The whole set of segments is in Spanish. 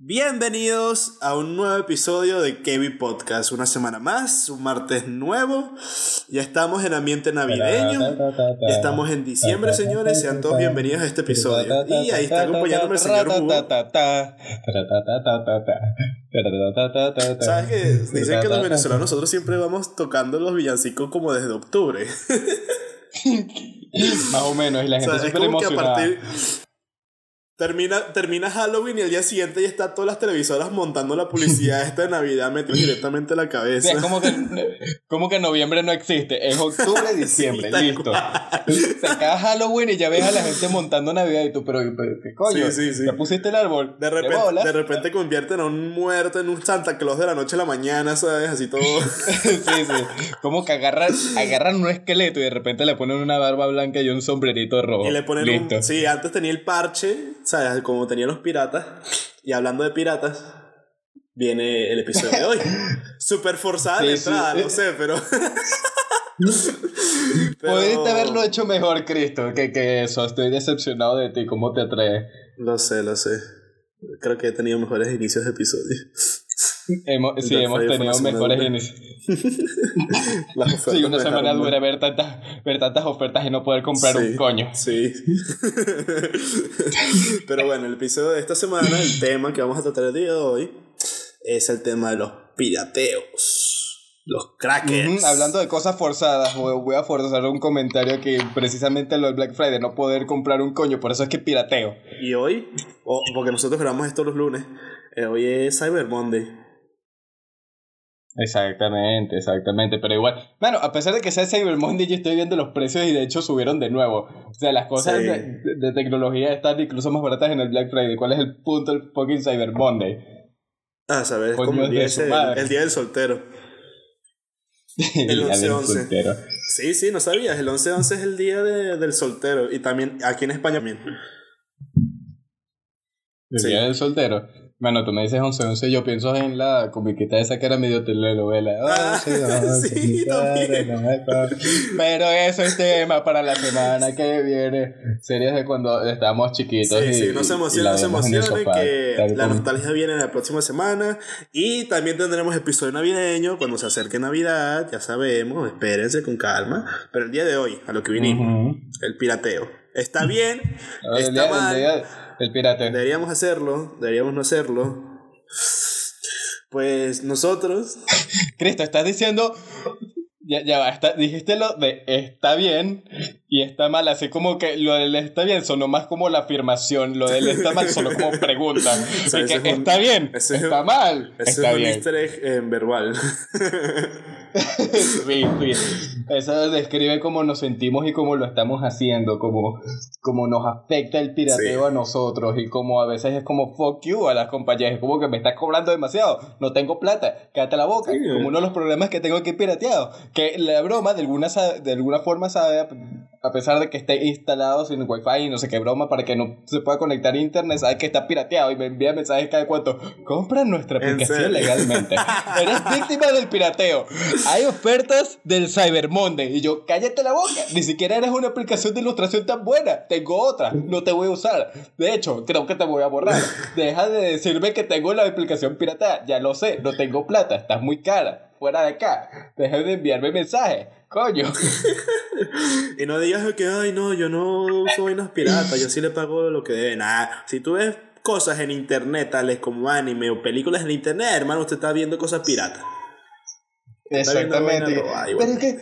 Bienvenidos a un nuevo episodio de Kevin Podcast. Una semana más, un martes nuevo. Ya estamos en ambiente navideño. Ya estamos en diciembre, señores. Sean todos bienvenidos a este episodio. Y ahí está acompañándome el señor Hugo. ¿Sabes qué? Dicen que los venezolanos nosotros siempre vamos tocando los villancicos como desde octubre. Más o menos, y la gente O sea, que a emocionada. partir. Termina, termina Halloween y el día siguiente ya está todas las televisoras montando la publicidad esta de Navidad metiendo directamente en la Sí, cabeza. es como que, como que noviembre no existe, es octubre, diciembre, listo. Se acaba Halloween y ya ves a la gente montando Navidad y tú, pero, pero ¿qué coño? Sí, sí, sí. ¿Ya pusiste el árbol? De repente, bola? de repente convierten a un muerto en un Santa Claus de la noche a la mañana, ¿sabes? Así todo. sí, sí. Como que agarran, agarran un esqueleto y de repente le ponen una barba blanca y un sombrerito rojo. Y le ponen listo. un. Sí, antes tenía el parche, ¿sabes? Como tenían los piratas. Y hablando de piratas, viene el episodio de hoy. Súper forzada la Sí, sí. entrada, no sé, pero. Pero- Pudiste haberlo hecho mejor, Cristo, que, que eso. Estoy decepcionado de ti. ¿Cómo te atreves? Lo sé, lo sé. Creo que he tenido mejores inicios de episodio. Hemos, sí, hemos tenido mejores inicios. Sí, una semana dura ver tantas, ver tantas ofertas y no poder comprar Sí, un coño. Sí. Pero bueno, el episodio de esta semana, el tema que vamos a tratar el día de hoy, es el tema de los pirateos. Los crackers. Ujú, Hablando de cosas forzadas, voy a forzar un comentario que precisamente lo del Black Friday, no poder comprar un coño, por eso es que pirateo. Y hoy, o- porque nosotros grabamos esto los lunes, eh, hoy es Cyber Monday. Exactamente, exactamente, pero igual, bueno, a pesar de que sea Cyber Monday, yo estoy viendo los precios y de hecho subieron de nuevo. O sea, las cosas Sí. de, tecnología están incluso más baratas en el Black Friday. ¿Cuál es el punto del fucking Cyber Monday? Ah, sabes, es Coño como el día, ese- el del soltero. El día del 11-11. soltero. Sí, sí, no sabías. El 11-11 es el día de- del soltero. Y también aquí en España también. El Sí. día del soltero. Bueno, tú me dices 11-11, yo pienso en la comiquita esa que era medio telenovela. Ah, 11-11, sí, también. Pero eso es tema para la semana que viene. Series de cuando estábamos chiquitos. Sí, y- sí, no se emocionen, no se emocionen, que tal la nostalgia viene la próxima semana. Y también tendremos episodio navideño cuando se acerque Navidad, ya sabemos, espérense con calma. Pero el día de hoy, a lo que vinimos, Ujú. el pirateo. ¿Está bien? ¿Está día- el mal? día del pirate. Deberíamos hacerlo, deberíamos no hacerlo. Pues nosotros, Cristo, estás diciendo. Ya, ya va, está- dijiste lo de está bien y está mal, así como que lo del está bien sonó más como la afirmación, lo del está mal sonó como pregunta. Así sea, que es un- está bien, es está un- mal, está es un easter egg en verbal. Sí, sí. Eso describe cómo nos sentimos y cómo lo estamos haciendo, cómo, cómo nos afecta el pirateo Sí. a nosotros y como a veces es como fuck you a las compañías, es como que me estás cobrando demasiado, no tengo plata, cállate la boca, Sí. como uno de los programas que tengo aquí pirateado, que la broma de alguna, de alguna forma sabe, a- pesar de que esté instalado sin wifi y no sé qué broma para que no se pueda conectar a internet, sabe que está pirateado y me envía mensajes cada cuanto, compra nuestra ¿En aplicación legalmente. Eres víctima del pirateo. Hay ofertas del Cyber Monday. Y yo, cállate la boca. Ni siquiera eres una aplicación de ilustración tan buena. Tengo otra. No te voy a usar. De hecho, creo que te voy a borrar. Deja de decirme que tengo la aplicación pirata. Ya lo sé. No tengo plata. Estás muy cara. Fuera de acá. Deja de enviarme mensajes. Coño. y no digas que, ay, no, yo no uso vainas piratas, yo sí le pago lo que debe. Nada, si tú ves cosas en internet, tales como anime o películas en internet, hermano, usted está viendo cosas piratas. Exactamente. pero es que,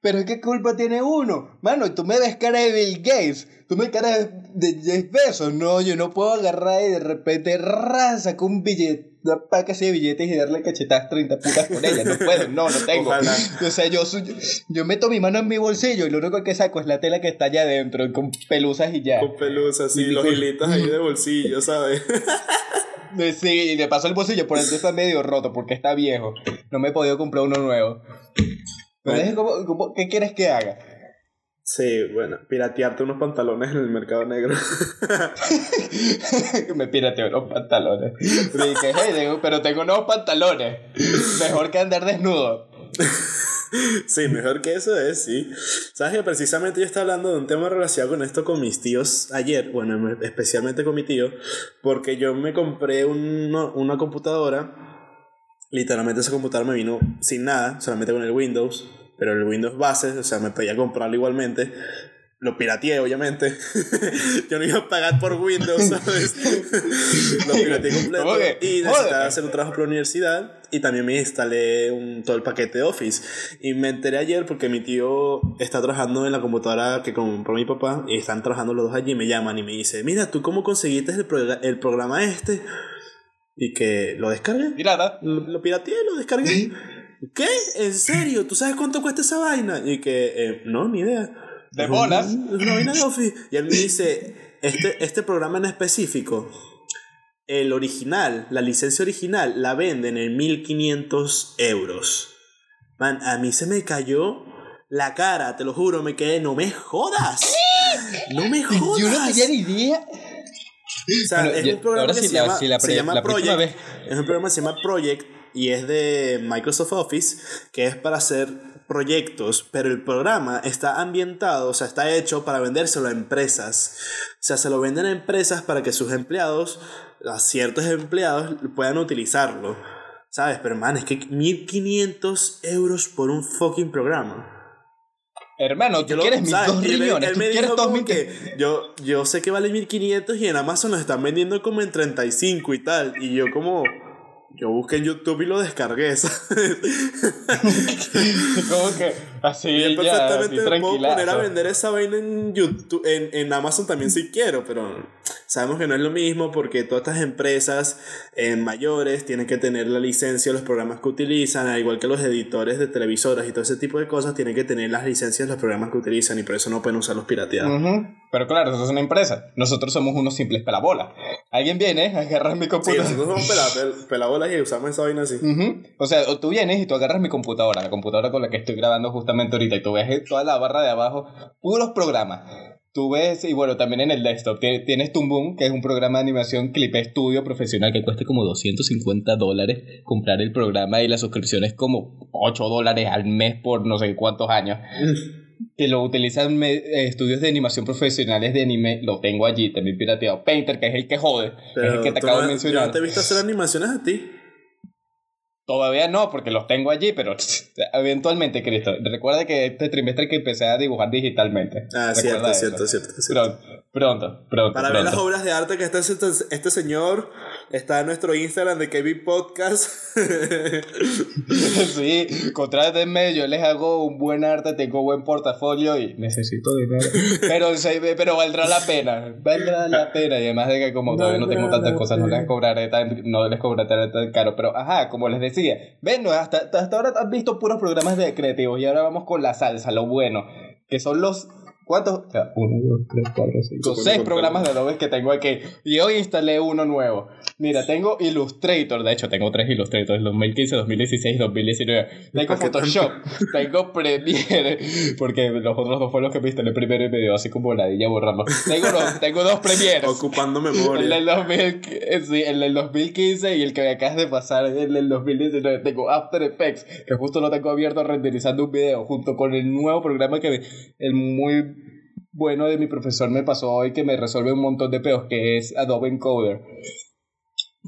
pero que culpa tiene uno. Mano, tú me ves cara de Bill Gates. Tú me cara de Jeff Bezos. No, yo no puedo agarrar y de repente ra, saco un billete, una paca así de billetes y darle cachetadas 30 putas con ella. No puedo, no, no tengo. Ojalá. O sea, yo, soy- yo meto mi mano en mi bolsillo y lo único que saco es la tela que está allá adentro con pelusas y ya. Con pelusas, así, Y los con- hilitos ahí de bolsillo, ¿sabes? Sí, y de paso el bolsillo por dentro está medio roto porque está viejo. No me he podido comprar uno nuevo. Como- como- ¿Qué quieres que haga? Sí, bueno, piratearte unos pantalones en el mercado negro. me pirateo los pantalones. Y dije, hey, tengo- pero tengo nuevos pantalones. Mejor que andar desnudo. sí, mejor que eso es, sí. Sabes que precisamente yo estaba hablando de un tema relacionado con esto con mis tíos ayer, bueno, especialmente con mi tío, porque yo me compré una computadora. Literalmente esa computadora me vino sin nada, solamente con el Windows, pero el Windows base, o sea, me podía comprarlo igualmente lo pirateé, obviamente. yo no iba a pagar por Windows, ¿sabes? lo pirateé completo. Y necesitaba hacer un trabajo para la universidad. Y también me instalé un, todo el paquete de Office. Y me enteré ayer porque mi tío está trabajando en la computadora que compró mi papá. Y están trabajando los dos allí. Y me llaman y me dice: Mira, ¿tú cómo conseguiste el, el programa este? Y que lo descargué. Pirata. Lo, lo pirateé, lo descargué. ¿Qué? ¿En serio? ¿Tú sabes cuánto cuesta esa vaina? Y que, eh, no, ni idea de bolas. Y él me dice, este, este programa en específico, el original, la licencia original, la venden en 1500 euros. Man, a mí se me cayó la cara, te lo juro, me quedé, no me jodas. No me jodas. Yo no tenía ni idea. O sea, es un programa que se, llama, se llama Project. Es un programa que se llama Project y es de Microsoft Office, que es para hacer proyectos, pero el programa está ambientado, o sea, está hecho para vendérselo a empresas. O sea, se lo venden a empresas para que sus empleados, a ciertos empleados, puedan utilizarlo. ¿Sabes? Pero, man, es que 1500 euros por un fucking programa. Hermano, tú quieres mis dos riñones. Él, me dijo que yo, yo sé que vale 1500 y en Amazon lo están vendiendo como en 35 y tal. Y yo como... Yo busqué en YouTube y lo descargué, ¿sabes? Como que así y perfectamente me puedo poner a vender esa vaina en YouTube, en, en Amazon también si quiero, pero sabemos que no es lo mismo porque todas estas empresas eh, mayores tienen que tener la licencia de los programas que utilizan, al igual que los editores de televisoras y todo ese tipo de cosas tienen que tener las licencias de los programas que utilizan y por eso no pueden usar los pirateados. Pero claro, eso es una empresa. Nosotros somos unos simples pelabolas. Alguien viene a agarrar mi computadora. Sí, nosotros somos pelabolas y usamos esa vaina así. O sea, tú vienes y tú agarras mi computadora, la computadora con la que estoy grabando justamente ahorita, y tú ves toda la barra de abajo, puros programas Tú ves, y bueno, también en el desktop tienes Boom, que es un programa de animación clip estudio profesional que cuesta como 250 dólares comprar el programa y la suscripción es como 8 dólares al mes por no sé cuántos años. que lo utilizan estudios de animación profesionales de anime, lo tengo allí, también pirateado. Painter, que es el que jode, es el que te acabo de mencionar. Te he visto hacer animaciones a ti. Todavía no, porque los tengo allí, pero eventualmente, Cristo. Recuerda que este trimestre que empecé a dibujar digitalmente. Ah, cierto, cierto, cierto, Pronto, pronto, pronto. Para ver las obras de arte que está este, este señor, está en nuestro Instagram de KB Podcast. sí, contrátenme, yo les hago un buen arte, tengo buen portafolio y necesito dinero. Pero, pero valdrá la pena, valdrá la pena. Y además de que como todavía no tengo tantas cosas, no les cobraré tan, no les cobraré tan caro. Pero, ajá, como les decía, ven, hasta, hasta ahora has visto puros programas de creativos y ahora vamos con la salsa, lo bueno, que son los ¿Cuántos? O sea, uno, dos, tres, cuatro, cinco. seis programas de Adobe que tengo aquí. Y hoy instalé uno nuevo. Mira, tengo Illustrator. De hecho, tengo tres Illustrators: 2015, 2016 y 2019. Tengo Photoshop. tengo Premiere. Porque los otros dos fueron los que me instalé primero y me así como ladilla borrarlo. Tengo, dos, tengo dos Premieres. Ocupando memoria. El del, 2000, sí, el del 2015 y el que me acabas de pasar, el del 2019. Tengo After Effects, que justo lo tengo abierto renderizando un video junto con el nuevo programa que el muy bueno de mi profesor me pasó hoy que me resuelve un montón de peos, que es Adobe Encoder.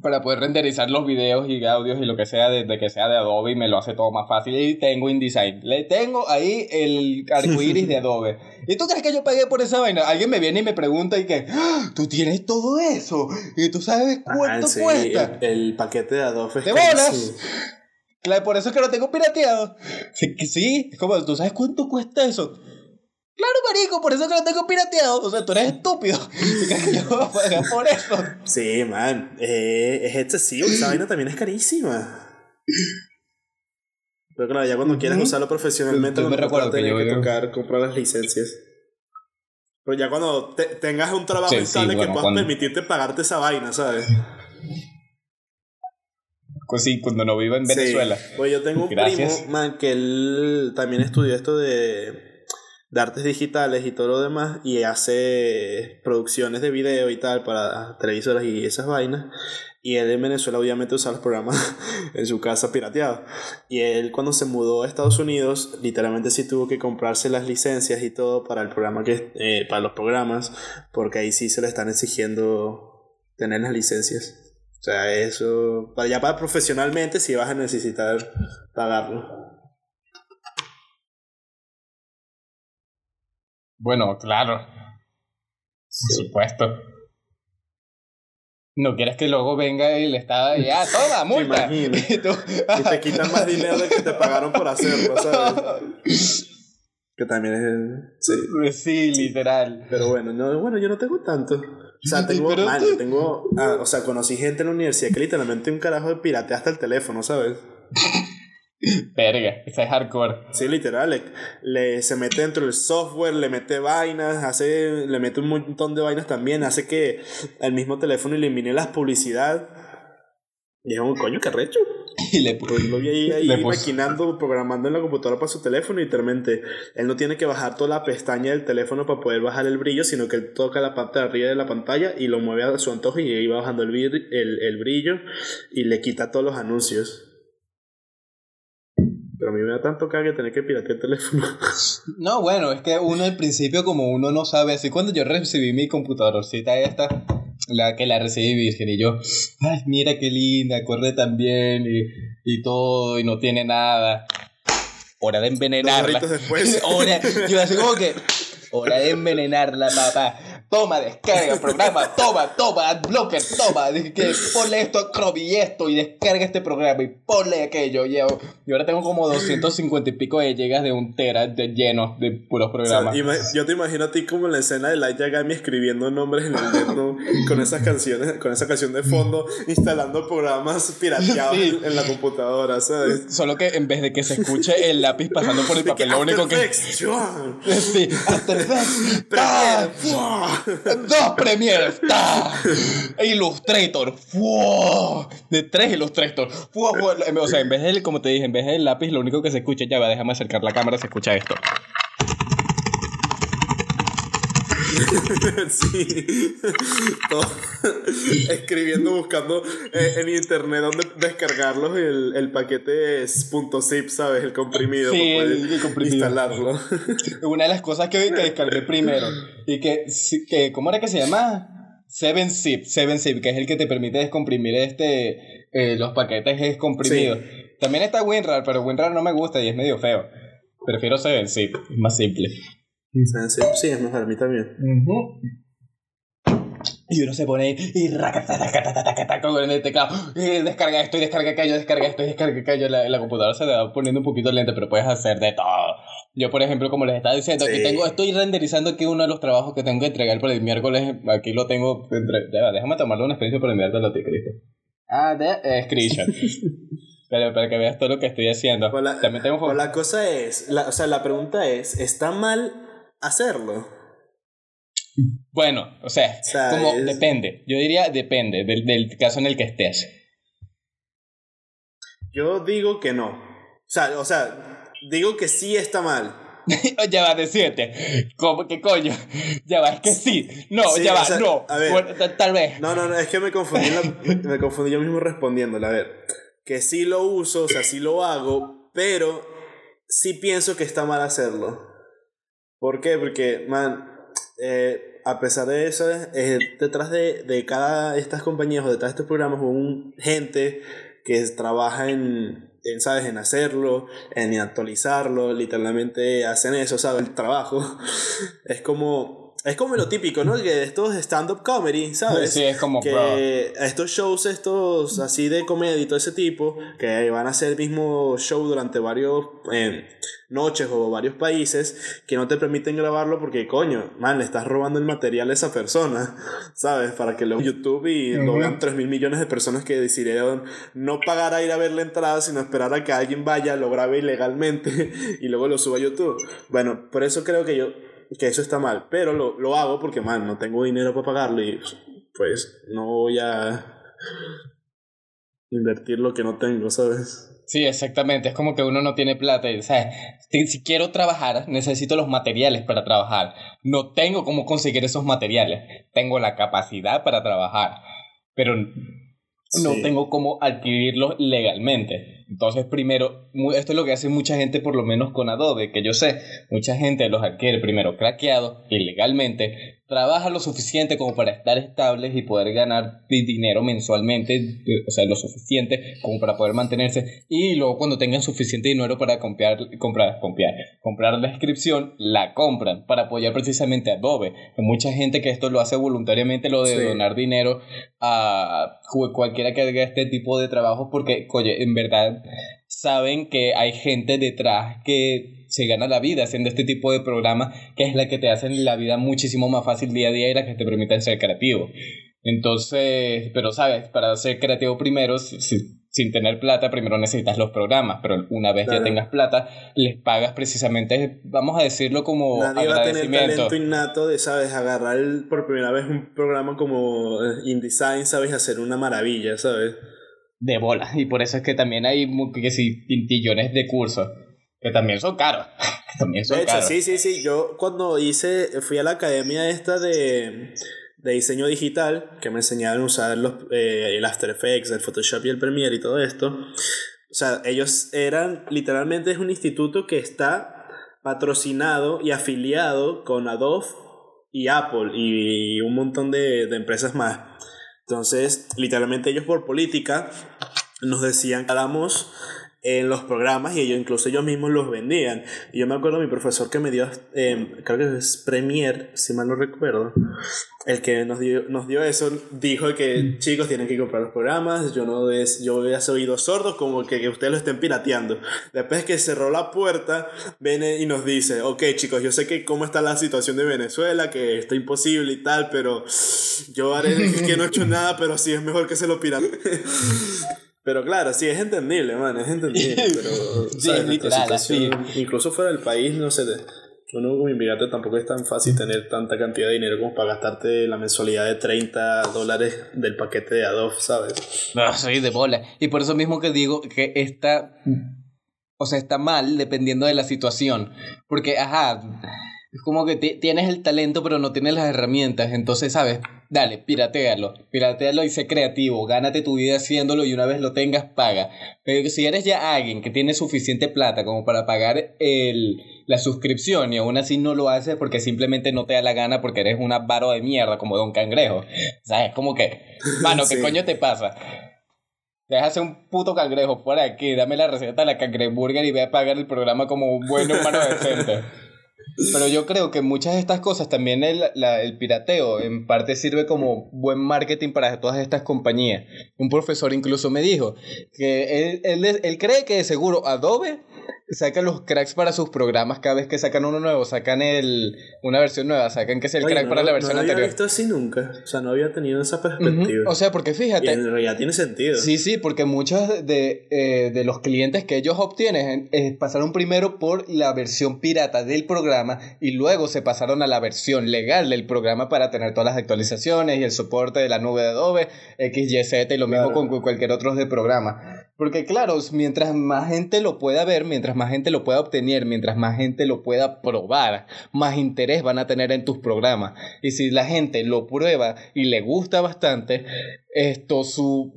Para poder renderizar los videos y audios y lo que sea desde que sea de Adobe y me lo hace todo más fácil. Y tengo InDesign. Le tengo ahí el arcoiris de Adobe. ¿Y tú crees que yo pagué por esa vaina? Alguien me viene y me pregunta y que, ¡Ah! tú tienes todo eso. Y tú sabes cuánto cuesta. El, paquete de Adobe. ¿Te bolas? Claro, por eso es que lo tengo pirateado. Sí, sí, como, ¿tú sabes cuánto cuesta eso? Claro, marico, por eso que lo tengo pirateado. O sea, tú eres estúpido. yo voy a pagar por eso. Sí, man. Eh, es excesivo. Esa vaina también es carísima. Pero claro, ya cuando quieres usarlo profesionalmente, me recuerdo que, que tocar comprar las licencias. Pero ya cuando tengas un trabajo estable que puedas permitirte pagarte esa vaina, ¿sabes? Pues sí, cuando no viva en Venezuela. Pues yo tengo un primo, man, que él también estudió esto de de artes digitales y todo lo demás y hace producciones de video y tal para televisoras y esas vainas. Y él en Venezuela obviamente usa los programas en su casa pirateados. Y él cuando se mudó a Estados Unidos, literalmente sí tuvo que comprarse las licencias y todo para el programa que eh, para los programas, porque ahí sí se le están exigiendo tener las licencias. O sea, eso, para ya para profesionalmente sí vas a necesitar pagarlo. Bueno, claro. Por supuesto. No quieres que luego venga y le está y ah, toma, multa. y, te quitan más dinero de que te pagaron por hacerlo, ¿sabes? que también es. Sí. sí, literal. Pero bueno, no, bueno, yo no tengo tanto. O sea, tengo, man, tengo, ah, o sea, conocí gente en la universidad que literalmente un carajo de pirate hasta el teléfono, ¿sabes? Verga, esa es hardcore. Sí, literal. Le, se mete dentro del software, le mete vainas, hace, le mete un montón de vainas también, hace que el mismo teléfono elimine las publicidad. Y es un coño que recho. Y le pues lo vi ahí, ahí maquinando, programando en la computadora para su teléfono y literalmente él no tiene que bajar toda la pestaña del teléfono para poder bajar el brillo, sino que él toca la parte de arriba de la pantalla y lo mueve a su antojo y ahí va bajando el, el, el brillo y le quita todos los anuncios. Pero a mí me da tanto cague tener que piratear el teléfono. No, bueno, es que uno al principio como uno no sabe, así cuando yo recibí mi computadorcita esta, la que la recibí virgen y yo, ay, mira qué linda, corre tan bien y, y todo y no tiene nada. Hora de envenenarla. después. Hora, yo así como que, hora de envenenarla, papá toma, descarga el programa, toma, toma, adblocker, toma, dije que ponle esto a Chrome y esto y descarga este programa y ponle aquello. Y, ahora tengo como 250 y pico de llegas de un tera de lleno de puros programas. yo te imagino a ti como en la escena de Light Yagami escribiendo nombres en el dedo con esas canciones, con esa canción de fondo, instalando programas pirateados en, la computadora, ¿sabes? Solo que en vez de que se escuche el lápiz pasando por el papel, lo único que. Sí, After Effects. Dos premieres. Illustrator. De tres Illustrator. O sea, en vez del, como te dije, en vez del lápiz, lo único que se escucha, ya va, déjame acercar la cámara, se escucha esto. sí. Escribiendo, buscando eh, en internet dónde descargarlos el, el paquete es .zip, ¿sabes? El comprimido. Sí, el, comprimido. Instalarlo. Una de las cosas que, que descargué primero y que, que, ¿cómo era que se llama? 7zip, 7zip, que es el que te permite descomprimir este, eh, los paquetes es comprimido. También está WinRAR, pero WinRAR no me gusta y es medio feo. Prefiero 7zip, es más simple. Sí, es mejor, a mí también. Y uno se pone y con el teclado, y descarga esto y descarga aquello, descarga esto y descarga aquello. La, la computadora se le va poniendo un poquito lenta, pero puedes hacer de todo. Yo, por ejemplo, como les estaba diciendo, aquí tengo, estoy renderizando aquí uno de los trabajos que tengo que entregar por el miércoles. Aquí lo tengo. Entre, déjame tomarle una experiencia por enviarte a ti, Cristo. Ah, de eh, screenshot. Pero para que veas todo lo que estoy haciendo. También tengo... la cosa es, la, o sea, la pregunta es, ¿está mal hacerlo. Bueno, o sea, como depende. Yo diría depende del, del, caso en el que estés. Yo digo que no. O sea, o sea digo que sí está mal. ya va, decirte. ¿Cómo que coño? Ya va, es que sí. No, ya va, no. A ver, tal vez. No, no, no, es que me confundí, me confundí yo mismo respondiéndole. A ver, que sí lo uso, o sea, sí lo hago, pero sí pienso que está mal hacerlo. ¿Por qué? Porque, man, eh, a pesar de eso, eh, detrás de, de cada de estas compañías o detrás de estos programas hubo un gente que trabaja en, en, ¿sabes? En hacerlo, en actualizarlo, literalmente hacen eso, ¿sabes? El trabajo. es como es como lo típico, ¿no? Que estos stand-up comedy, ¿sabes? Sí, es como que estos shows, estos así de comedia y todo ese tipo, que van a hacer el mismo show durante varios eh, noches o varios países, que no te permiten grabarlo porque, coño, man, le estás robando el material a esa persona, ¿sabes? Para que lo YouTube y lo vean 3 mil millones de personas que decidieron no pagar a ir a ver la entrada, sino esperar a que alguien vaya, lo grabe ilegalmente y luego lo suba a YouTube. Bueno, por eso creo que yo que eso está mal, pero lo, lo hago porque, man, no tengo dinero para pagarlo y pues no voy a invertir lo que no tengo, ¿sabes? Sí, exactamente. Es como que uno no tiene plata. Y, ¿sabes? Si quiero trabajar, necesito los materiales para trabajar. No tengo cómo conseguir esos materiales. Tengo la capacidad para trabajar, pero no tengo cómo adquirirlos legalmente. Entonces, primero, esto es lo que hace mucha gente, por lo menos con Adobe, que yo sé, mucha gente los adquiere primero craqueados, ilegalmente, trabaja lo suficiente como para estar estables y poder ganar dinero mensualmente, o sea, lo suficiente como para poder mantenerse, y luego cuando tengan suficiente dinero para comprar, comprar, comprar, comprar la inscripción, la compran para apoyar precisamente a Adobe. Hay mucha gente que esto lo hace voluntariamente, lo de donar dinero a cualquiera que haga este tipo de trabajo, porque, oye, en verdad saben que hay gente detrás que se gana la vida haciendo este tipo de programas, que es la que te hacen la vida muchísimo más fácil día a día y la que te permiten ser creativo. Entonces, pero sabes, para ser creativo primero, sin tener plata, primero necesitas los programas, pero una vez ya tengas plata, les pagas precisamente, vamos a decirlo como Nadie va a tener talento innato de, sabes, agarrar por primera vez un programa como eh, InDesign, sabes, hacer una maravilla, ¿sabes? De bola. Y por eso es que también hay que sí, quintillones de cursos. Que también son caros. también son de hecho, caros. sí, sí, sí. Yo cuando hice, fui a la academia esta de, de diseño digital, que me enseñaron a usar los, eh, el After Effects, el Photoshop y el Premiere y todo esto. O sea, ellos eran, literalmente es un instituto que está patrocinado y afiliado con Adobe y Apple y un montón de, de empresas más. Entonces, literalmente ellos por política nos decían que hagamos en los programas y ellos incluso ellos mismos los vendían. Y yo me acuerdo mi profesor que me dio, eh, creo que es Premier, si mal no recuerdo, el que nos dio, nos dio eso, dijo que chicos tienen que comprar los programas, yo no es, yo voy a sordos como que, que ustedes lo estén pirateando. Después que cerró la puerta, viene y nos dice, ok chicos, yo sé que cómo está la situación de Venezuela, que está imposible y tal, pero yo haré que no he hecho nada, pero sí es mejor que se lo pirateen. Pero claro, sí, es entendible, man, es entendible. Pero, sí, es literal, así. Incluso fuera del país, no sé, uno como inmigrante tampoco es tan fácil tener tanta cantidad de dinero como para gastarte la mensualidad de 30 dólares del paquete de Adobe, ¿sabes? No, soy de bola. Y por eso mismo que digo que está, o sea, está mal dependiendo de la situación. Porque, ajá, es como que tienes el talento pero no tienes las herramientas, entonces, ¿sabes? Dale, piratealo, piratealo y sé creativo, gánate tu vida haciéndolo y una vez lo tengas, paga. Pero si eres ya alguien que tiene suficiente plata como para pagar el, la suscripción y aún así no lo haces porque simplemente no te da la gana porque eres una varo de mierda como Don Cangrejo, ¿sabes? Como que, mano, ¿qué coño te pasa? Déjase un puto cangrejo por aquí, dame la receta de la cangreburger y ve a pagar el programa como un buen humano decente. Pero yo creo que muchas de estas cosas, también el, el pirateo, en parte sirve como buen marketing para todas estas compañías. Un profesor incluso me dijo que él, él, él cree que de seguro Adobe sacan los cracks para sus programas cada vez que sacan uno nuevo, sacan el, una versión nueva, sacan que es el crack para la versión no anterior. No había visto así nunca, o sea, no había tenido esa perspectiva. O sea, porque fíjate. Y en realidad tiene sentido. Sí, sí, porque muchos de, eh, de los clientes que ellos obtienen eh, pasaron primero por la versión pirata del programa y luego se pasaron a la versión legal del programa para tener todas las actualizaciones y el soporte de la nube de Adobe, XYZ y lo mismo con cualquier otro de programa. Porque claro, mientras más gente lo pueda ver, mientras más gente lo pueda obtener, mientras más gente lo pueda probar, más interés van a tener en tus programas. Y si la gente lo prueba y le gusta bastante, esto, su,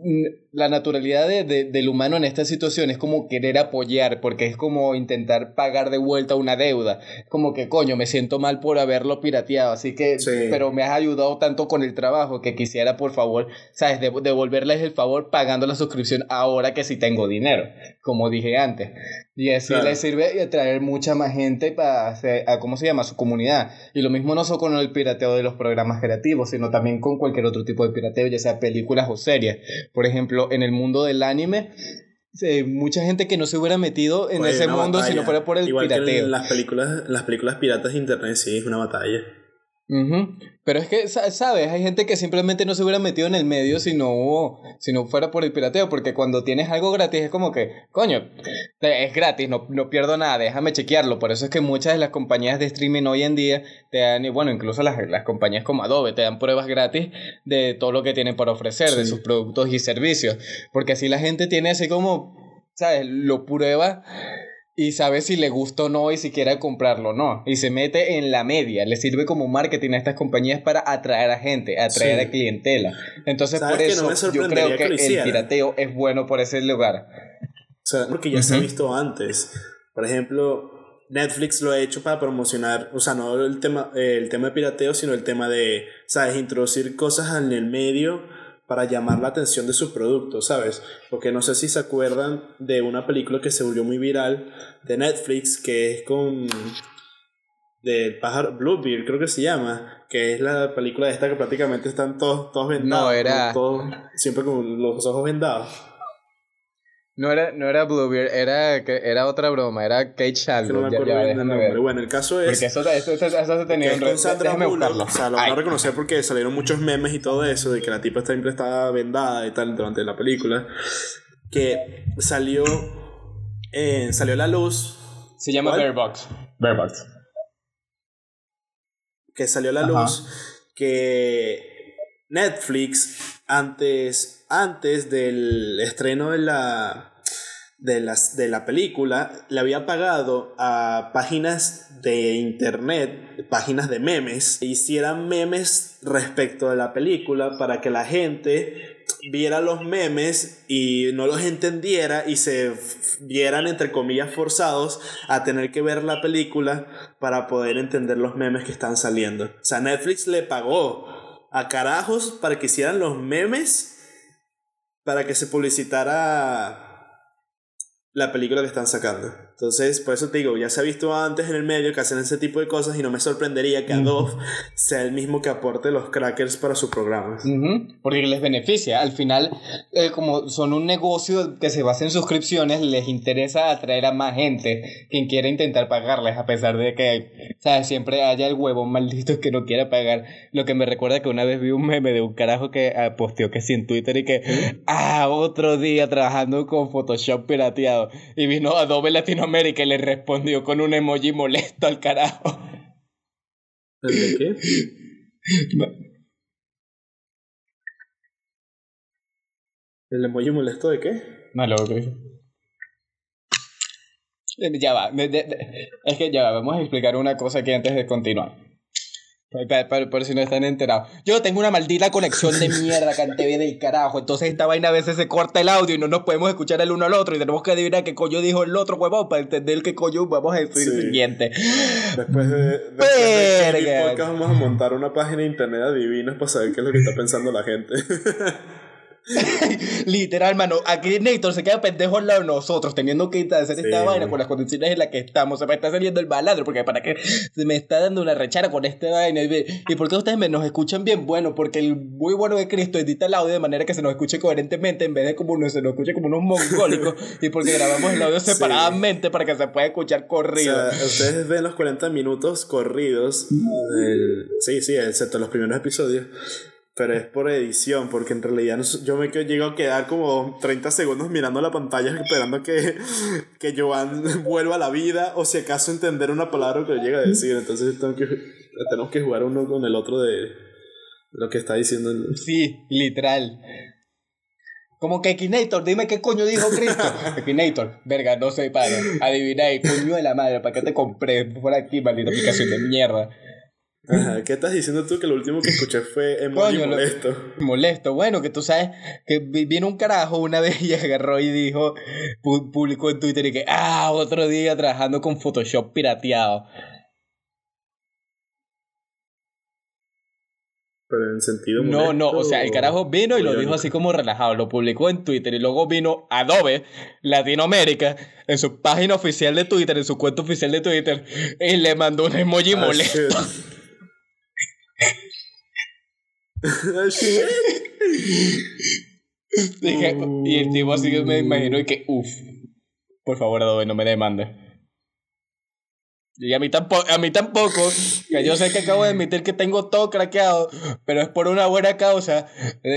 la naturalidad de, del humano en esta situación es como querer apoyar, porque es como intentar pagar de vuelta una deuda. Como que, coño, me siento mal por haberlo pirateado, así que, pero me has ayudado tanto con el trabajo que quisiera, por favor, ¿sabes? devolverles el favor pagando la suscripción ahora que sí tengo dinero, como dije antes. Y así le sirve atraer mucha más gente para hacer, a, ¿cómo se llama? Su comunidad. Y lo mismo no solo con el pirateo de los programas creativos, sino también con cualquier otro tipo de pirateo, ya sea películas o series. Por ejemplo, en el mundo del anime, mucha gente que no se hubiera metido en ese mundo si no fuera por el pirateo. las películas, las películas piratas de internet sí es una batalla. Pero es que, ¿sabes? Hay gente que simplemente no se hubiera metido en el medio si no, si no fuera por el pirateo, porque cuando tienes algo gratis es como que, coño, es gratis, no, no pierdo nada, déjame chequearlo. Por eso es que muchas de las compañías de streaming hoy en día te dan, y bueno, incluso las, las compañías como Adobe te dan pruebas gratis de todo lo que tienen para ofrecer, de sus productos y servicios, porque así la gente tiene así como ¿sabes? Lo prueba y sabe si le gusta o no y si quiere comprarlo o no. Y se mete en la media, le sirve como marketing a estas compañías para atraer a gente, atraer a clientela. Entonces por eso yo creo que, el pirateo es bueno por ese lugar. O sea, porque ya se ha visto antes. Por ejemplo, Netflix lo ha hecho para promocionar, o sea, no el tema, el tema de pirateo, sino el tema de, ¿sabes? Introducir cosas en el medio para llamar la atención de sus productos, ¿sabes? Porque no sé si se acuerdan de una película que se volvió muy viral de Netflix, que es con... del pájaro Bluebeard, creo que se llama, que es la película de esta que prácticamente están todos, todos vendados. No, era... siempre con los ojos vendados. No era, no era Bluebeard, era, era otra broma, era Kate Chandler. no me acuerdo bien del nombre. Bueno, el caso es. Porque eso, eso, eso, eso se tenía con Sandra Bullock, O sea, lo van a reconocer porque salieron muchos memes y todo eso, de que la tipa siempre estaba vendada y tal durante la película. Que salió. Eh, salió a la luz. Se llama Bear Box. Bear Box. Que salió a la luz que Netflix antes antes del estreno de la, de, las, de la película, le había pagado a páginas de internet, páginas de memes, hicieran memes respecto de la película para que la gente viera los memes y no los entendiera y se vieran entre comillas forzados a tener que ver la película para poder entender los memes que están saliendo. O sea, Netflix le pagó a carajos para que hicieran los memes para que se publicitara la película que están sacando. Entonces, por eso te digo, ya se ha visto antes en el medio que hacen ese tipo de cosas y no me sorprendería que Adobe sea el mismo que aporte los crackers para sus programas. Porque les beneficia. Al final, eh, como son un negocio que se basa en suscripciones, les interesa atraer a más gente quien quiera intentar pagarles, a pesar de que ¿sabes? siempre haya el huevo maldito que no quiera pagar. Lo que me recuerda que una vez vi un meme de un carajo que ah, posteó que sí en Twitter y que, ah, otro día trabajando con Photoshop pirateado y vino Adobe Latinoamérica y le respondió con un emoji molesto al carajo. ¿El de qué? ¿El emoji molesto de qué? No, lo Ya va, es que ya va, vamos a explicar una cosa aquí antes de continuar. Por, si no están enterados. Yo tengo una maldita conexión de mierda que TV del carajo. Entonces esta vaina a veces se corta el audio y no nos podemos escuchar el uno al otro. Y tenemos que adivinar qué coño dijo el otro huevón para entender qué coño vamos a decir sí. siguiente. Después de, después de podcast vamos a montar una página de internet adivina para saber qué es lo que está pensando la gente. Literal, mano. Aquí Nator se queda pendejo al lado de nosotros, teniendo que hacer esta vaina con las condiciones en las que estamos. Se me está saliendo el baladro, porque para qué se me está dando una rechara con esta vaina. ¿Y por qué ustedes me nos escuchan bien? Bueno, porque el muy bueno de Cristo edita el audio de manera que se nos escuche coherentemente en vez de como se nos escuche como unos mongólicos. y porque grabamos el audio separadamente para que se pueda escuchar corrido. O sea, ustedes ven los 40 minutos corridos. sí, sí, excepto los primeros episodios pero es por edición, porque en realidad yo me llego a quedar como 30 segundos mirando la pantalla esperando que, que Joan vuelva a la vida o si acaso entender una palabra que llega a decir. Entonces tengo que, tenemos que jugar uno con el otro de lo que está diciendo. Sí, literal. Como que Ekinator, dime qué coño dijo Cristo. Ekinator, verga, no sé, padre. Adivináis, coño de la madre, ¿para qué te compré por aquí, maldita aplicación de mierda? ¿Qué estás diciendo tú que lo último que escuché fue emoji molesto? molesto, bueno, que tú sabes que vino un carajo una vez y agarró y dijo, publicó en Twitter y que, ah, otro día trabajando con Photoshop pirateado. Pero en sentido No, no, o sea, el carajo vino y lo dijo así como relajado, lo publicó en Twitter y luego vino Adobe Latinoamérica en su página oficial de Twitter, en su cuenta oficial de Twitter y le mandó un emoji ah, molesto. y el tipo así me imagino que, uff, por favor Adobe, no me demande. Y a mí tampoco, a mí tampoco, que yo sé que acabo de admitir que tengo todo craqueado, pero es por una buena causa.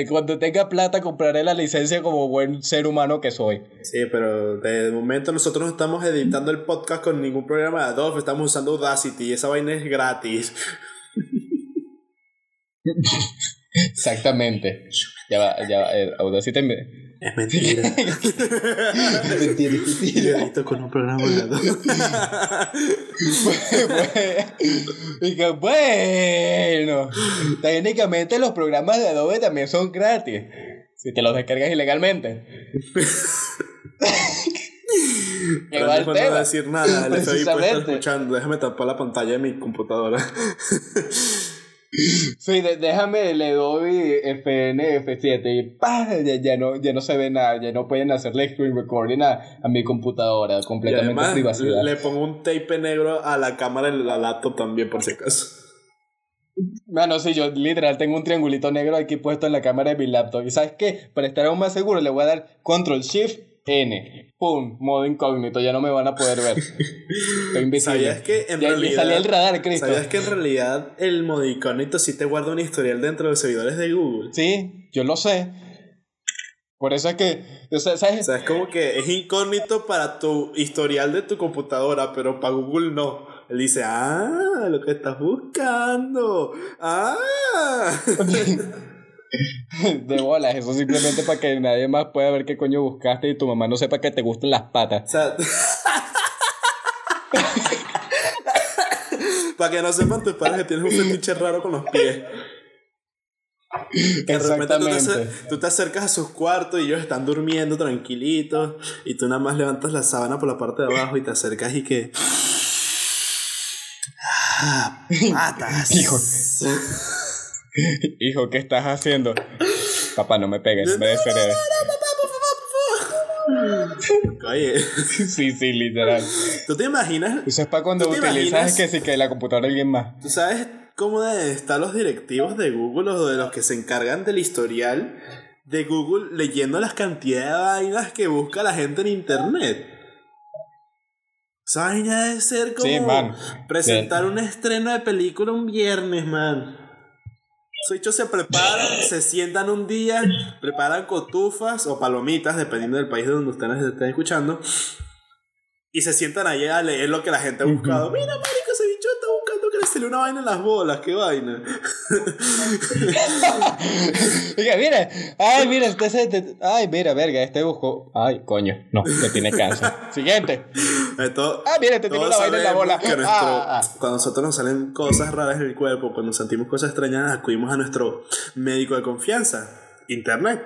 Cuando tenga plata compraré la licencia como buen ser humano que soy. Sí, pero de momento nosotros no estamos editando el podcast con ningún programa de Adobe, estamos usando Audacity y esa vaina es gratis. Exactamente. Ya va, ya va. Eh, Audacity me... Es mentira. Es mentira, es mentira. Listo con un programa de dos. Y que, bueno, técnicamente los programas de Adobe también son gratis. Si te los descargas ilegalmente. ¿Qué va el no tema? decir nada, estar Precisamente. escuchando. Déjame tapar la pantalla de mi computadora. Sí, de- déjame, le doy FN, F7 y ¡pah! Ya, ya no, ya no se ve nada, ya no pueden hacerle screen recording a, a mi computadora, Y completamente además privacidad. le pongo un tape negro a la cámara de la laptop también, por si acaso. Bueno, sí, yo literal tengo un triangulito negro aquí puesto en la cámara de mi laptop. ¿Y sabes qué? Para estar aún más seguro le voy a dar Control Shift N. ¡Pum! Modo incógnito, ya no me van a poder ver. Estoy invisible. ¿Sabías que en ya, realidad. Me salía el radar, Cristo. ¿Sabías que en realidad el modo incógnito sí te guarda un historial dentro de los servidores de Google? Sí, yo lo sé. Por eso es que, o sea, ¿sabes? O sea, es como que es incógnito para tu historial de tu computadora, pero para Google no. Él dice, ah, lo que estás buscando. Ah. De bolas, eso simplemente para que nadie más pueda ver qué coño buscaste y tu mamá no sepa que te gustan las O patas. sea, para que no sepan tus padres que tienes un fetiche raro con los pies. Que de repente tú te, acer- Exactamente. tú te acercas a sus cuartos y ellos están durmiendo tranquilitos y tú nada más levantas la sábana por la parte de abajo y te acercas y que... Ah, patas. Hijo. Hijo, ¿qué estás haciendo? Papá, no me pegues, me desheredé. Oye, Sí, sí, literal. ¿tú te imaginas? Eso es para cuando ¿Tú te utilizas imaginas? que sí que la computadora de alguien más. ¿Tú sabes cómo deben estar los directivos de Google o de los que se encargan del historial de Google leyendo las cantidades de vainas que busca la gente en internet? Esa vaina debe ser como Sí, man. presentar un estreno de película un viernes, man. Se preparan, se sientan un día, preparan cotufas o palomitas, dependiendo del país de donde ustedes estén escuchando, y se sientan ahí a leer lo que la gente ha buscado. Mira, marico, una vaina en las bolas, qué vaina. Diga, mira, ay, mira, este se- te- ay, mira, verga, este buscó, ay, coño, no, que tiene cáncer. Siguiente. Esto- Ah, mira, te tiene todos una vaina en la bola. nuestro- Ah, ah. Cuando a nosotros nos salen cosas raras en el cuerpo, cuando sentimos cosas extrañas, acudimos a nuestro médico de confianza, internet.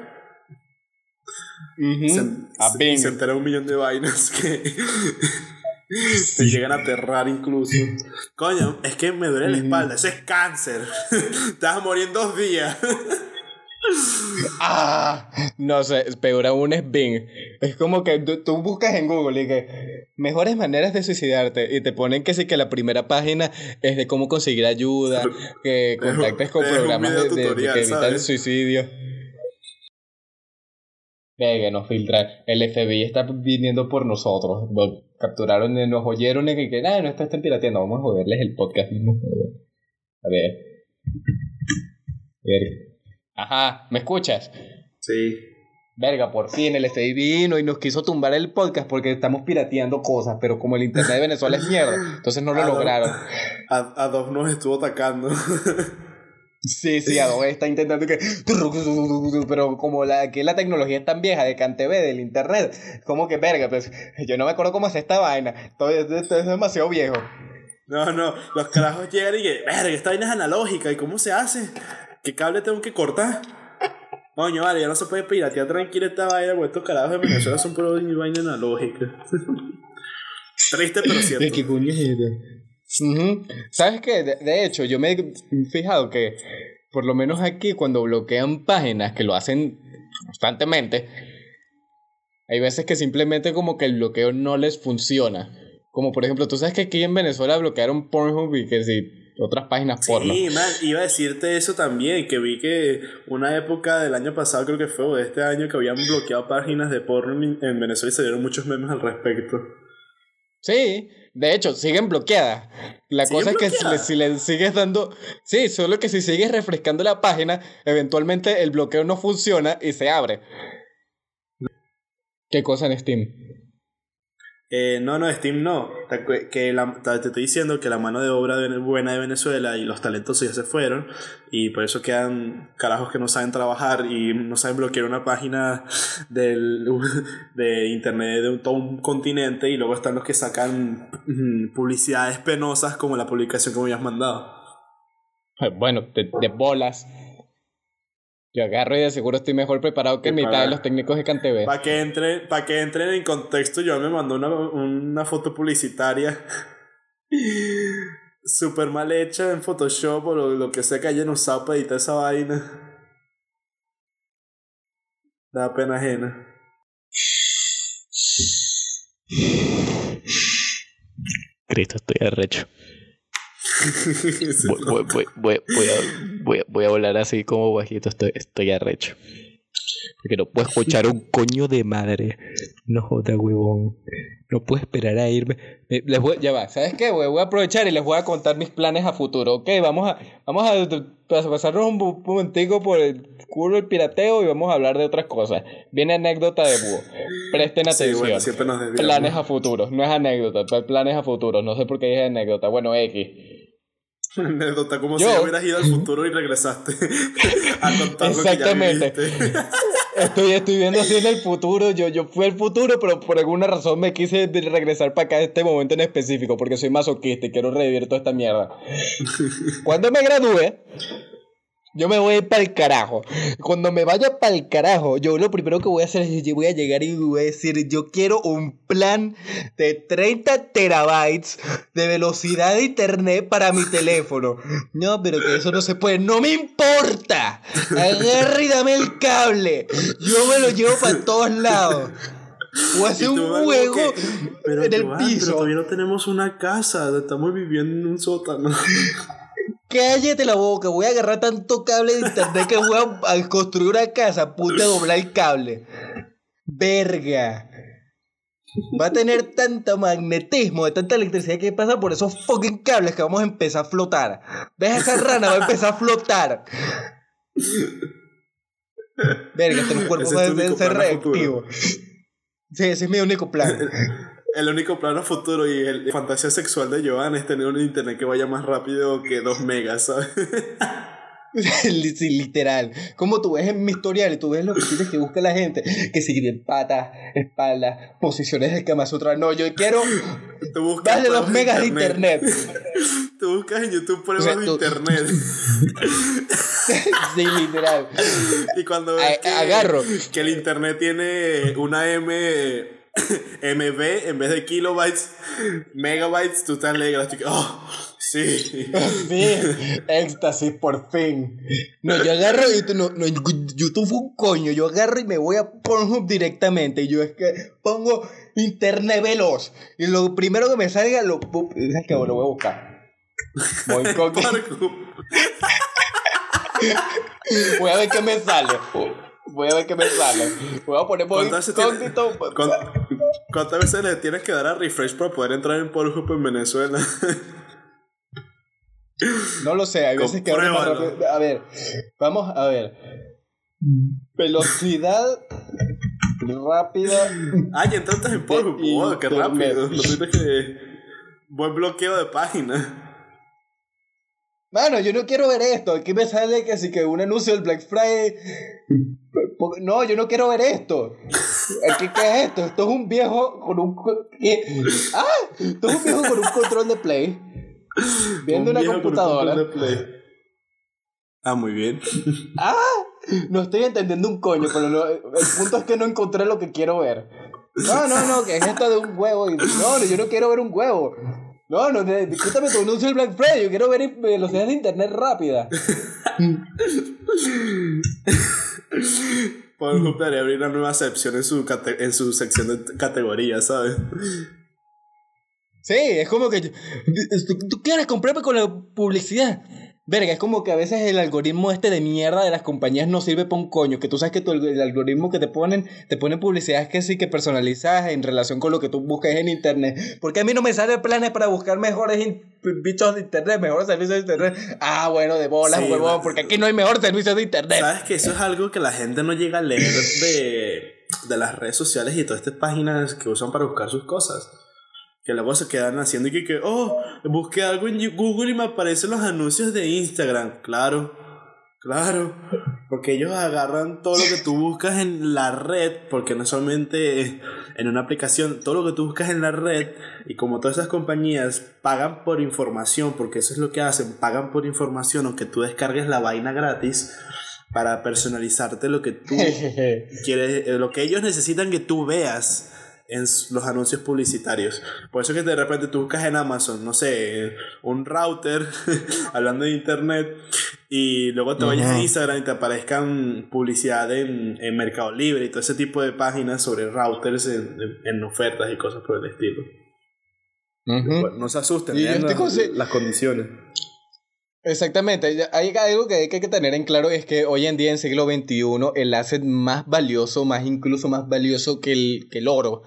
Se, a se- Bing. y se entera un millón de vainas que te llegan a aterrar incluso. Coño, es que me duele la espalda, eso es cáncer. te vas a morir en dos días. Ah, no sé, peor aún es Bing. Es como que tú, tú buscas en Google y que mejores maneras de suicidarte y te ponen que sí que la primera página es de cómo conseguir ayuda, que contactes con es programas de, de- que evitan el suicidio. Venga, nos filtrar. El FBI está viniendo por nosotros. Nos capturaron, nos oyeron y que, nada, no están pirateando. Vamos a joderles el podcast mismo. A ver. A ver. Ajá, ¿me escuchas? Sí. Verga, por fin el FBI vino y nos quiso tumbar el podcast porque estamos pirateando cosas, pero como el internet de Venezuela es mierda, entonces no lo Ah, no. lograron. A, a dos nos estuvo atacando. Sí, sí, Adobe está intentando que... Pero como la, que la tecnología es tan vieja de CanTV, del internet, como que verga, pues yo no me acuerdo cómo hace esta vaina, todo esto es demasiado viejo. No, no, los carajos llegan y que, verga, esta vaina es analógica, ¿y cómo se hace? ¿Qué cable tengo que cortar? Coño, vale, ya no se puede piratear tranquilo esta vaina, porque estos carajos de Venezuela son puro vaina analógica. Triste, pero cierto. ¿Qué coño es esto? Ujú. ¿Sabes qué? De, de hecho, yo me he fijado que, por lo menos aquí, cuando bloquean páginas que lo hacen constantemente, hay veces que simplemente como que el bloqueo no les funciona. Como por ejemplo, tú sabes que aquí en Venezuela bloquearon Pornhub y que sí, otras páginas porno. Sí, man, iba a decirte eso también, que vi que una época del año pasado, creo que fue, o de este año, que habían bloqueado páginas de porno en, en Venezuela y se dieron muchos memes al respecto. Sí, de hecho, siguen bloqueadas. La ¿Siguen cosa es que si le, si le sigues dando... Sí, solo que si sigues refrescando la página, eventualmente el bloqueo no funciona y se abre. ¿Qué cosa en Steam? Eh, no, no, Steam no. Que te estoy diciendo que la mano de obra buena de Venezuela y los talentos ya se fueron. Y por eso quedan carajos que no saben trabajar y no saben bloquear una página del, de internet de todo un continente. Y luego están los que sacan mm, publicidades penosas como la publicación que me habías mandado. Bueno, de bolas. Yo agarro y de seguro estoy mejor preparado que mitad de los técnicos de Cantv. Para que entre, para que entren en contexto, yo me mandó una, una foto publicitaria super mal hecha en Photoshop o lo, que sea que hayan usado para editar esa vaina. Da pena ajena. Cristo, estoy arrecho voy, voy, voy, voy, a, voy, a volar así como bajito, estoy, estoy arrecho. Porque no puedo escuchar un coño de madre. No joda, huevón. No puedo esperar a irme. Les voy, ya va, ¿sabes qué? Voy, a aprovechar y les voy a contar mis planes a futuro. Ok, vamos a, vamos a pasarnos un momentico por el culo del pirateo y vamos a hablar de otras cosas. Viene anécdota de búho. Presten atención. planes a futuro. No es anécdota, planes a futuro. No sé por qué dije anécdota. Bueno, X. Anécdota, como si hubieras ido al futuro y regresaste a contar Exactamente. Lo que ya estoy, estoy viendo así en el futuro. Yo, yo fui al futuro, pero por alguna razón me quise regresar para acá a este momento en específico, porque soy masoquista y quiero revivir toda esta mierda. Cuando me gradué, yo me voy para el carajo. Cuando me vaya para el carajo, yo lo primero que voy a hacer es yo voy a llegar y voy a decir, yo quiero un plan de 30 terabytes de velocidad de internet para mi teléfono. No, pero que eso no se puede. No me importa. Agarra y dame el cable. Yo me lo llevo para todos lados. O hacer un juego en el piso. Pero todavía no tenemos una casa, estamos viviendo en un sótano. Cállate la boca, voy a agarrar tanto cable de internet que voy a, construir una casa, puta, doblar el cable. Verga. Va a tener tanto magnetismo, de tanta electricidad que pasa por esos fucking cables que vamos a empezar a flotar. ¿Ves esa rana? Va a empezar a flotar. Verga, este cuerpo va a ser reactivo. Sí, ese es mi único plan. el único plano futuro y el fantasía sexual de Joan es tener un internet que vaya más rápido que 2 megas, ¿sabes? sí, literal. Como tú ves en mi historial y tú ves lo que tienes que busca la gente, que si patas, espaldas, posiciones de Kama Sutra. No, yo quiero más de 2 megas de internet. tú buscas en YouTube pruebas de internet. sí, literal. Y cuando ves que, agarro que el internet tiene una M MB en vez de kilobytes, megabytes, tú te alegras. oh, sí. Sí, éxtasis, por fin. No, yo agarro y no, no, YouTube fue un coño. Yo agarro y me voy a Pornhub directamente. Y yo es que pongo internet veloz. Y lo primero que me salga, lo, es que lo voy a buscar. Voy con. voy a ver qué me sale. Voy a ver qué me sale. Voy a poner ¿Cuántas, ¿Cuántas veces le tienes que dar a refresh para poder entrar en Pornhub en Venezuela? No lo sé, hay veces que A ver, vamos a ver. Velocidad rápida. Ya entraste en Pornhub. Wow, qué rápido. Lo tienes que. Buen bloqueo de página. Mano, yo no quiero ver esto. Aquí me sale que si que un anuncio del Black Friday. No, yo no quiero ver esto. ¿Qué, qué es esto? Esto es un viejo con un. ¡Ah! Esto es un viejo con un control de play. Viendo una computadora. de play. Ah, muy bien. ¡Ah! No estoy entendiendo un coño, pero no, el punto es que no encontré lo que quiero ver. No, no, no, que es esto de un huevo. No, yo no quiero ver un huevo. No, no, discúlpame tu anuncio del Black Friday. Yo quiero ver velocidad de internet rápida. Por gustaría abrir una nueva sección en su, en su sección de categorías, ¿sabes? Sí, es como que tú quieres comprarme con la publicidad. Verga, es como que a veces el algoritmo este de mierda de las compañías no sirve para un coño. Que tú sabes que el algoritmo que te ponen, te ponen publicidades que sí que personalizadas en relación con lo que tú buscas en internet. Porque a mí no me sale planes para buscar mejores bichos de internet, mejor servicio de internet. Ah, bueno, de bolas, Sí, huevón, porque aquí no hay mejor servicio de internet. Sabes que eso es algo que la gente no llega a leer de, de las redes sociales y todas estas páginas que usan para buscar sus cosas. Que luego se quedan haciendo y que, que, oh, busqué algo en Google y me aparecen los anuncios de Instagram. Claro, claro. Porque ellos agarran todo lo que tú buscas en la red, porque no solamente en una aplicación, todo lo que tú buscas en la red, y como todas esas compañías pagan por información, porque eso es lo que hacen, pagan por información, aunque tú descargues la vaina gratis para personalizarte lo que tú quieres, eh, lo que ellos necesitan que tú veas en los anuncios publicitarios. Por eso que de repente tú buscas en Amazon, no sé, un router, hablando de internet, y luego te vayas a Ujú. Instagram y te aparezcan publicidad en, en Mercado Libre y todo ese tipo de páginas sobre routers en, en- en ofertas y cosas por el estilo. Ujú. Bueno, no se asusten, vean este las condiciones. Exactamente, hay algo que hay que tener en claro es que hoy en día en siglo XXI el asset más valioso, más incluso más valioso que el, que el oro,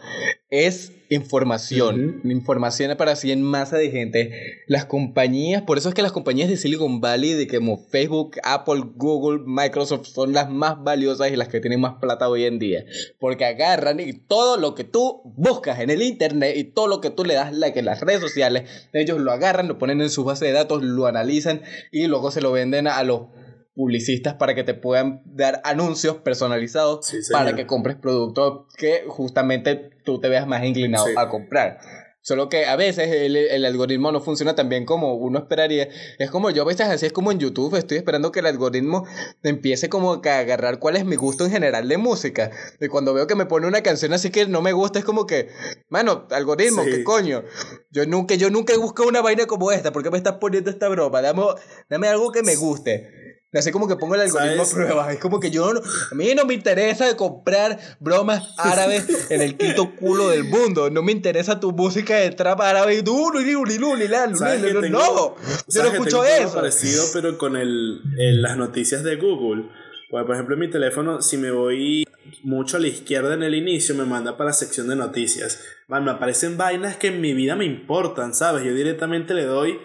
es información. Información para así en masa de gente. Las compañías, por eso es que las compañías de Silicon Valley, de como Facebook, Apple, Google, Microsoft, son las más valiosas y las que tienen más plata hoy en día. Porque agarran y todo lo que tú buscas en el internet y todo lo que tú le das like en las redes sociales, ellos lo agarran, lo ponen en su base de datos, lo analizan y luego se lo venden a los publicistas para que te puedan dar anuncios personalizados Sí, para que compres productos que justamente tú te veas más inclinado Sí. a comprar. Solo que a veces el, el algoritmo no funciona tan bien como uno esperaría. Es como yo a veces así es como en YouTube, estoy esperando que el algoritmo empiece como que a agarrar cuál es mi gusto en general de música. Y cuando veo que me pone una canción así que no me gusta, es como que, mano, algoritmo, Sí. ¿qué coño? Yo nunca, yo nunca he buscado una vaina como esta, ¿por qué me estás poniendo esta broma? Dame, dame algo que me guste. Así como que pongo el algoritmo ¿Sabes? a prueba. Es como que yo no, a mí no me interesa comprar bromas árabes en el quinto culo del mundo. No me interesa tu música de trap árabe. y tú, lu, lu, lu, lu, la, lu, ¿Sabes lu, que lu, tengo- No, yo ¿sabes no escucho eso. parecido, pero con el, el- las noticias de Google. Bueno, por ejemplo, en mi teléfono, si me voy mucho a la izquierda en el inicio, me manda para la sección de noticias. Man, me aparecen vainas que en mi vida me importan, ¿sabes? Yo directamente le doy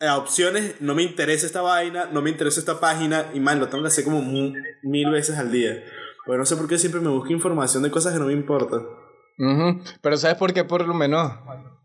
a opciones, no me interesa esta vaina, no me interesa esta página, y man, lo tengo que hacer como mil veces al día. Pero no sé por qué siempre me busco información de cosas que no me importan. Pero ¿sabes por qué? Por lo menos.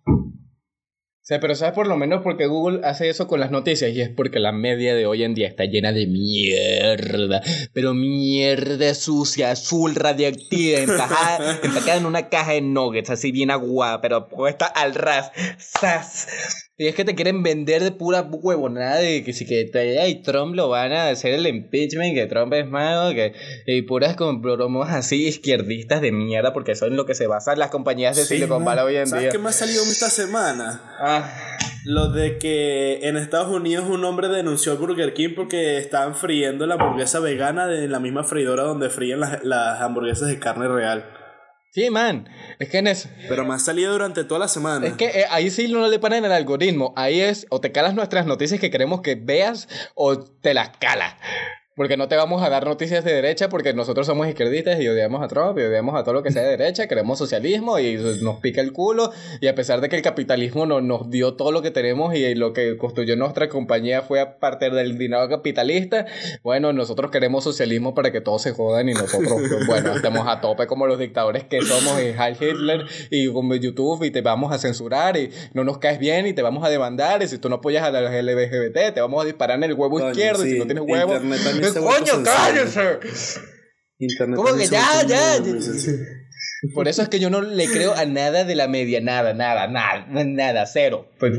O sea, pero ¿sabes por lo menos porque Google hace eso con las noticias? Y es porque la media de hoy en día está llena de mierda. Pero mierda sucia, azul, radioactiva, empacada, empacada en una caja de nuggets, así bien aguada, pero puesta al ras. ¡Sas! Y es que te quieren vender de pura huevonada de que si que te- ay, Trump lo van a hacer el impeachment, que Trump es malo, que y puras bromas así izquierdistas de mierda, porque eso es en lo que se basan las compañías de Sí, Silicon. Valley hoy en ¿Sabes día. qué me ha salido esta semana? Ah, Lo de que en Estados Unidos un hombre denunció a Burger King porque estaban friendo la hamburguesa vegana de la misma freidora donde fríen las, las hamburguesas de carne real. Sí, man. Es que en eso. Pero me ha salido durante toda la semana. Es que eh, ahí sí no le paran el algoritmo. Ahí es o te calas nuestras noticias que queremos que veas o te las calas. Porque no te vamos a dar noticias de derecha porque nosotros somos izquierdistas y odiamos a Trump y odiamos a todo lo que sea de derecha, queremos socialismo y nos pica el culo. Y a pesar de que el capitalismo no, nos dio todo lo que tenemos y lo que construyó nuestra compañía fue a partir del dinero capitalista, bueno, nosotros queremos socialismo para que todos se jodan y nosotros, bueno, estemos a tope como los dictadores que somos y Heil Hitler y como YouTube y te vamos a censurar y no nos caes bien y te vamos a demandar y si tú no apoyas a los LGBT te vamos a disparar en el huevo izquierdo y si no tienes huevo... ¿Qué coño? ¡Cállese! Internet ¿Cómo que ya, ya? Por eso es que yo no le creo a nada de la media, nada, nada, nada, nada, cero. Pues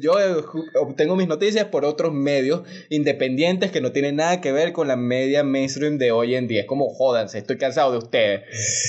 yo eh, obtengo mis noticias por otros medios independientes que no tienen nada que ver con la media mainstream de hoy en día. Es como jódanse, estoy cansado de ustedes.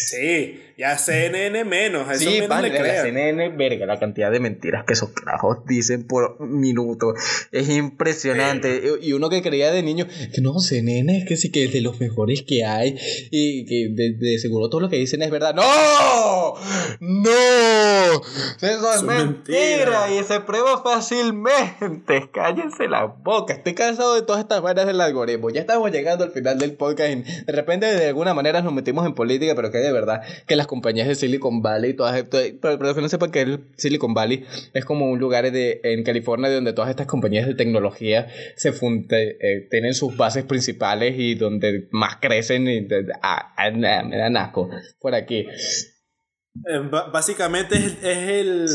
Sí, ya CNN menos, a eso Sí, menos vale, le la crean. CNN, verga, la cantidad de mentiras que esos carajos dicen por minuto. Es impresionante. Y uno que creía de niño, que no, CNN es que sí que es de los mejores que hay. Y que de, de seguro todo lo que dicen es verdad. ¡No! ¡No! Eso es mentira y se prueba fácilmente. Cállense la boca. Estoy cansado de todas estas vainas del algoritmo. Ya estamos llegando al final del podcast. y de repente, de alguna manera, nos metimos en política, pero que de verdad que las compañías de Silicon Valley, todas estas. Pero, pero que no sepan que el Silicon Valley es como un lugar de, en California donde todas estas compañías de tecnología se funde- eh, tienen sus bases principales y donde más crecen. Y, ah, ah, nah, me da asco por aquí. Eh, básicamente es, es el.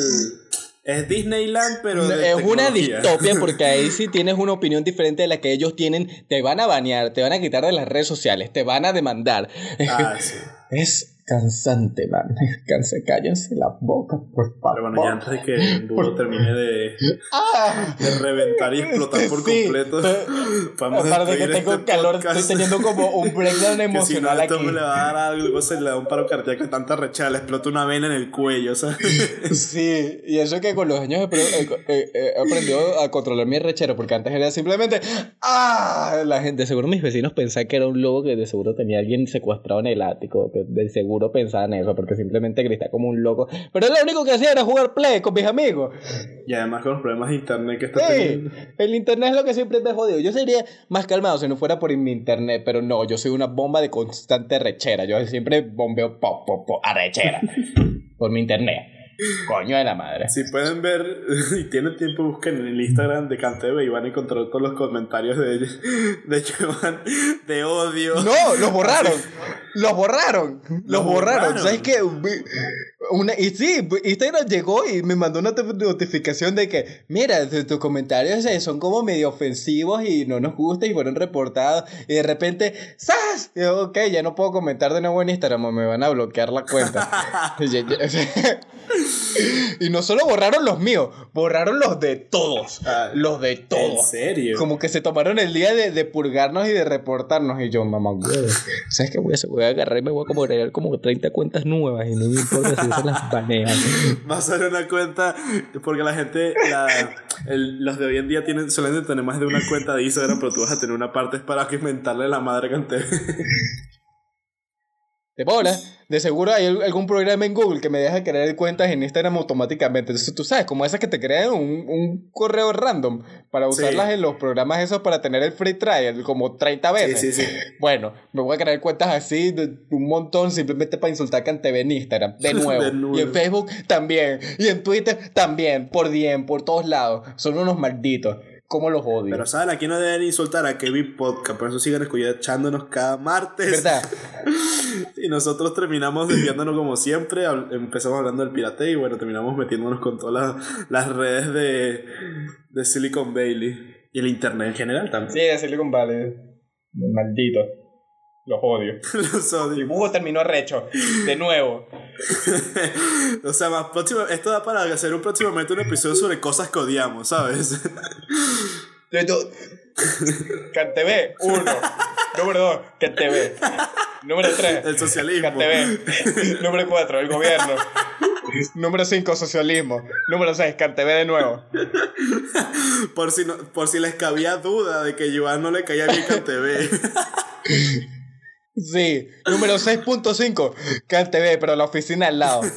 Es Disneyland, pero. de es una distopia porque ahí si tienes una opinión diferente de la que ellos tienen, te van a banear, te van a quitar de las redes sociales, te van a demandar. Ah, sí. Es cansante, man. Canse, cállense la boca, por favor. Pero bueno, ya antes de que el burro termine de, ¡Ah! de reventar y explotar por Sí, completo, eh, vamos a de que tengo este calor, podcast. estoy teniendo como un breakdown Que si no, emocional aquí. me le va a dar algo, se le da un paro cardíaco de tanta rechada, le explota una vena en el cuello, ¿sabes? Sí, y eso que con los años he, aprendido a controlar mi rechero, porque antes era simplemente ¡Ah! La gente, seguro mis vecinos pensaban que era un lobo que de seguro tenía alguien secuestrado en el ático, que de seguro pensaban eso, porque simplemente gritaba como un loco. Pero lo único que hacía era jugar play con mis amigos. Y además con los problemas de internet que está Sí, teniendo. el internet es lo que siempre me ha jodido. Yo sería más calmado si no fuera por mi internet, pero no, yo soy una bomba de constante rechera. Yo siempre bombeo pop, pop, pop, arrechera. por mi internet. Coño de la madre. Si pueden ver y tienen tiempo, busquen en el Instagram de Cantebe y van a encontrar todos los comentarios de ellos, de Joan, de odio. No, los borraron. Los borraron. Los borraron. borraron. ¿Sabes qué? Una, y sí, Instagram llegó y me mandó una not- notificación de que, mira, tu- tus comentarios son como medio ofensivos y no nos gusta y fueron reportados. Y de repente, ¡zas! Y yo, ok, ya no puedo comentar de nuevo en Instagram, o me van a bloquear la cuenta. Y no solo borraron los míos, borraron los de todos. Ah, Los de ¿En todos. serio? Como que se tomaron el día de, de purgarnos y de reportarnos. Y yo, mamá, güey, ¿sabes qué? Voy a, voy a agarrar y me voy a como agregar como 30 cuentas nuevas y no me importa si se las banean. Va a ser una cuenta, porque la gente, la, el- los de hoy en día tienen, suelen tener más de una cuenta de Instagram, pero tú vas a tener una parte es para que inventarle la madre a Cantebe. De bola, de seguro hay al- algún programa en Google que me deja crear cuentas en Instagram automáticamente. Entonces tú sabes, como esas que te crean un, un correo random para Sí. usarlas en los programas esos para tener el free trial como 30 Sí, veces. sí, sí. Bueno, me voy a crear cuentas así de un montón simplemente para insultar a Canteve en Instagram. De nuevo. De nuevo. Y en Facebook también. Y en Twitter también. Por DM, por todos lados. Son unos malditos. ¿Cómo los odio? Pero saben, aquí no deben insultar a Kevin Podcast, por eso sigan escuchándonos cada martes. ¿Verdad? Y nosotros terminamos desviándonos como siempre, empezamos hablando del pirateo y bueno, terminamos metiéndonos con todas las, las redes de, de Silicon Valley y el internet en general también. Sí, de Silicon Valley. Maldito. Los odio. Los odio. Dibujo terminó recho. De nuevo. o sea, más próximo, esto da para hacer un próximamente un episodio sobre cosas que odiamos, ¿sabes? CanTV, uno. Número dos, CanTV. Número tres, El socialismo. CanTV. Número cuatro, el gobierno. Número cinco, socialismo. Número seis, CanTV de nuevo. Por si, no, por si les cabía duda de que Joan no le caía bien CanTV. Sí. Número 6.5, CanTV, pero la oficina al lado.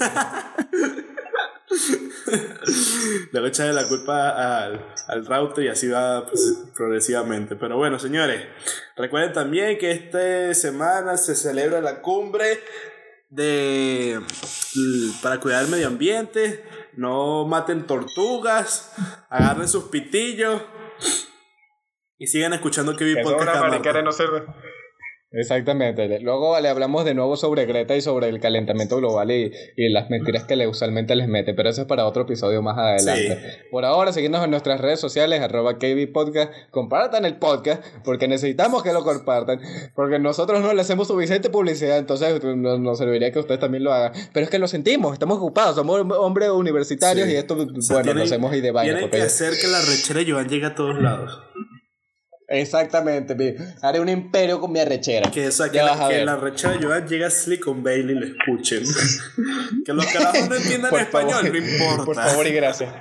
Le echarle la culpa al, al router y así va pues, progresivamente. Pero bueno, señores, recuerden también que esta semana se celebra la cumbre de para cuidar el medio ambiente. No maten tortugas, agarren sus pitillos y sigan escuchando que vi podcast. cada martes. Exactamente. Luego le hablamos de nuevo sobre Greta y sobre el calentamiento global y, y las mentiras que le usualmente les mete, pero eso es para otro episodio más adelante. Por ahora, seguidnos en nuestras redes sociales, arroba KB Podcast, compartan el podcast, porque necesitamos que lo compartan, porque nosotros no le hacemos suficiente publicidad, entonces nos, nos serviría que ustedes también lo hagan. Pero es que lo sentimos, estamos ocupados, somos hombres universitarios Sí. y esto, O sea, bueno, tienen- nos hacemos y de vaina. Tienen porque- que hacer que la rechera de Joan llegue a todos lados. Exactamente, haré un imperio con mi arrechera. Que, o sea, que, la, que la rechera de Joan llegue a Silicon Valley y le escuchen. que los carajos no entiendan Por español, favor, no importa. Por favor y gracias.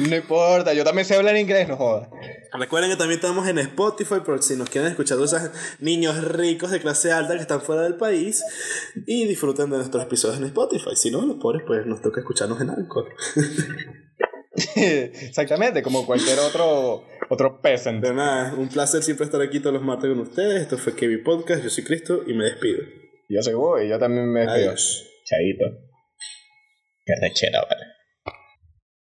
no importa, yo también sé hablar inglés, no jodas. Recuerden que también estamos en Spotify por si nos quieren escuchar esos niños ricos de clase alta que están fuera del país y disfruten de nuestros episodios en Spotify. Si no, los pobres, pues nos toca escucharnos en Anchor. Exactamente, como cualquier otro, otro peasant. De nada, un placer siempre estar aquí todos los martes con ustedes. Esto fue Kevin Podcast, yo soy Cristo y me despido. Yo soy vos y yo también me despido. Adiós. Chaito. Qué rechera, vale.